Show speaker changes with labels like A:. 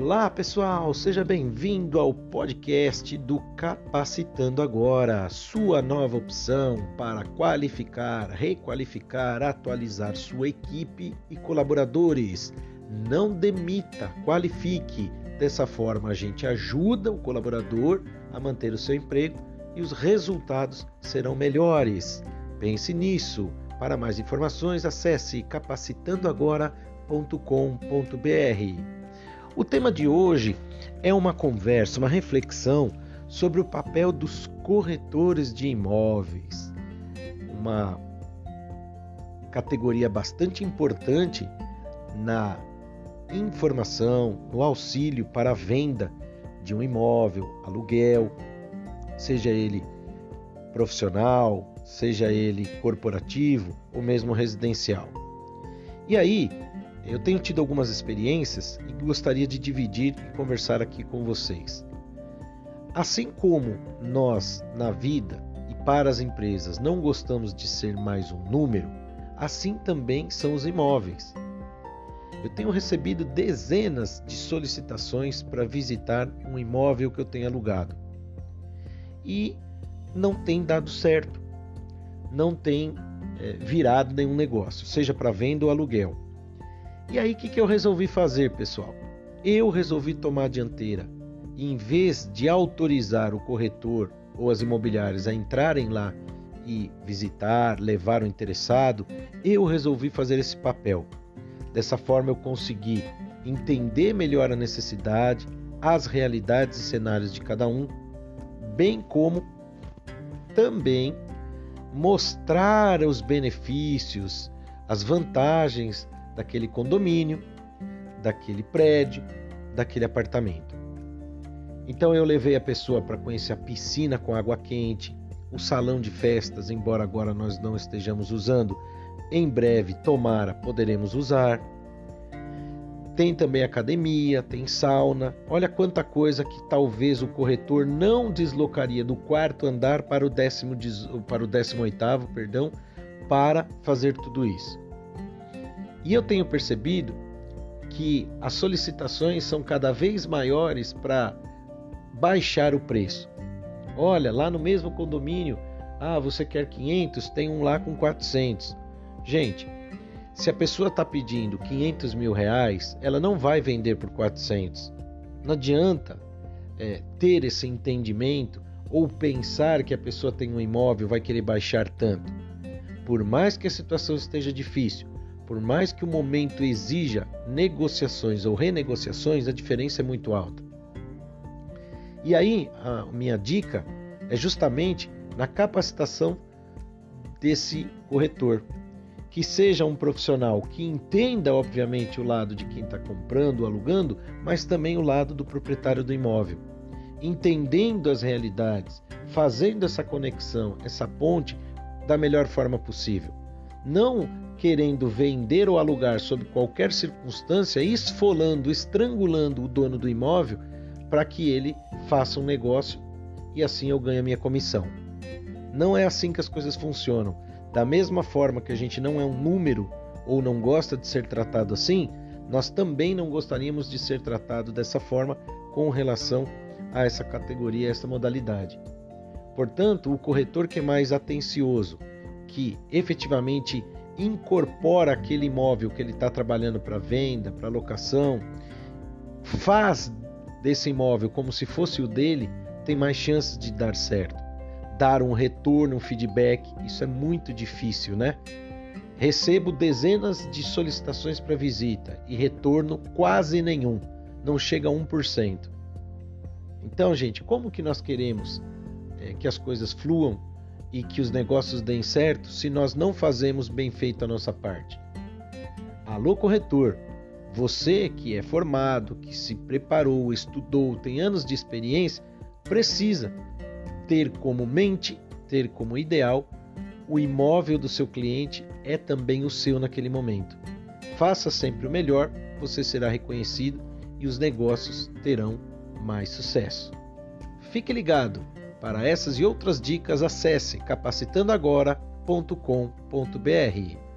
A: Olá pessoal, seja bem-vindo ao podcast do Capacitando Agora, sua nova opção para qualificar, requalificar, atualizar sua equipe e colaboradores. Não demita, qualifique. Dessa forma, a gente ajuda o colaborador a manter o seu emprego e os resultados serão melhores. Pense nisso. Para mais informações, acesse capacitandoagora.com.br. O tema de hoje é uma conversa, uma reflexão sobre o papel dos corretores de imóveis. Uma categoria bastante importante na informação, no auxílio para a venda de um imóvel, aluguel, seja ele profissional, seja ele corporativo ou mesmo residencial. E aí, eu tenho tido algumas experiências e gostaria de dividir e conversar aqui com vocês. Assim como nós, na vida e para as empresas, não gostamos de ser mais um número, assim também são os imóveis. Eu tenho recebido dezenas de solicitações para visitar um imóvel que eu tenho alugado e não tem dado certo, não tem é, virado nenhum negócio, seja para venda ou aluguel. E aí, o que, que eu resolvi fazer, pessoal? Eu resolvi tomar a dianteira. Em vez de autorizar o corretor ou as imobiliárias a entrarem lá e visitar, levar o interessado, eu resolvi fazer esse papel. Dessa forma, eu consegui entender melhor a necessidade, as realidades e cenários de cada um, bem como também mostrar os benefícios, as vantagens daquele condomínio, daquele prédio, daquele apartamento. Então eu levei a pessoa para conhecer a piscina com água quente, o salão de festas, embora agora nós não estejamos usando, em breve, tomara, poderemos usar. Tem também academia, tem sauna. Olha quanta coisa que talvez o corretor não deslocaria do quarto andar para o décimo, para o décimo oitavo, perdão, para fazer tudo isso. E eu tenho percebido que as solicitações são cada vez maiores para baixar o preço. Olha, lá no mesmo condomínio, ah, você quer 500, tem um lá com 400. Gente, se a pessoa está pedindo 500 mil reais, ela não vai vender por 400. Não adianta é, ter esse entendimento ou pensar que a pessoa tem um imóvel vai querer baixar tanto. Por mais que a situação esteja difícil, por mais que o momento exija negociações ou renegociações, a diferença é muito alta. E aí, a minha dica é justamente na capacitação desse corretor. Que seja um profissional que entenda, obviamente, o lado de quem está comprando, alugando, mas também o lado do proprietário do imóvel. Entendendo as realidades, fazendo essa conexão, essa ponte da melhor forma possível. Não querendo vender ou alugar sob qualquer circunstância, esfolando, estrangulando o dono do imóvel para que ele faça um negócio e assim eu ganhe a minha comissão. Não é assim que as coisas funcionam. Da mesma forma que a gente não é um número ou não gosta de ser tratado assim, nós também não gostaríamos de ser tratado dessa forma com relação a essa categoria, a essa modalidade. Portanto, o corretor que é mais atencioso, que efetivamente incorpora aquele imóvel que ele está trabalhando para venda, para locação, faz desse imóvel como se fosse o dele, tem mais chances de dar certo. Dar um retorno, um feedback, isso é muito difícil, né? Recebo dezenas de solicitações para visita e retorno quase nenhum, não chega a 1%. Então, gente, como que nós queremos é, que as coisas fluam e que os negócios deem certo se nós não fazemos bem feito a nossa parte. Alô, corretor, você que é formado, que se preparou, estudou, tem anos de experiência, precisa ter como mente, ter como ideal o imóvel do seu cliente é também o seu naquele momento. Faça sempre o melhor, você será reconhecido e os negócios terão mais sucesso. Fique ligado! Para essas e outras dicas, acesse capacitandoagora.com.br.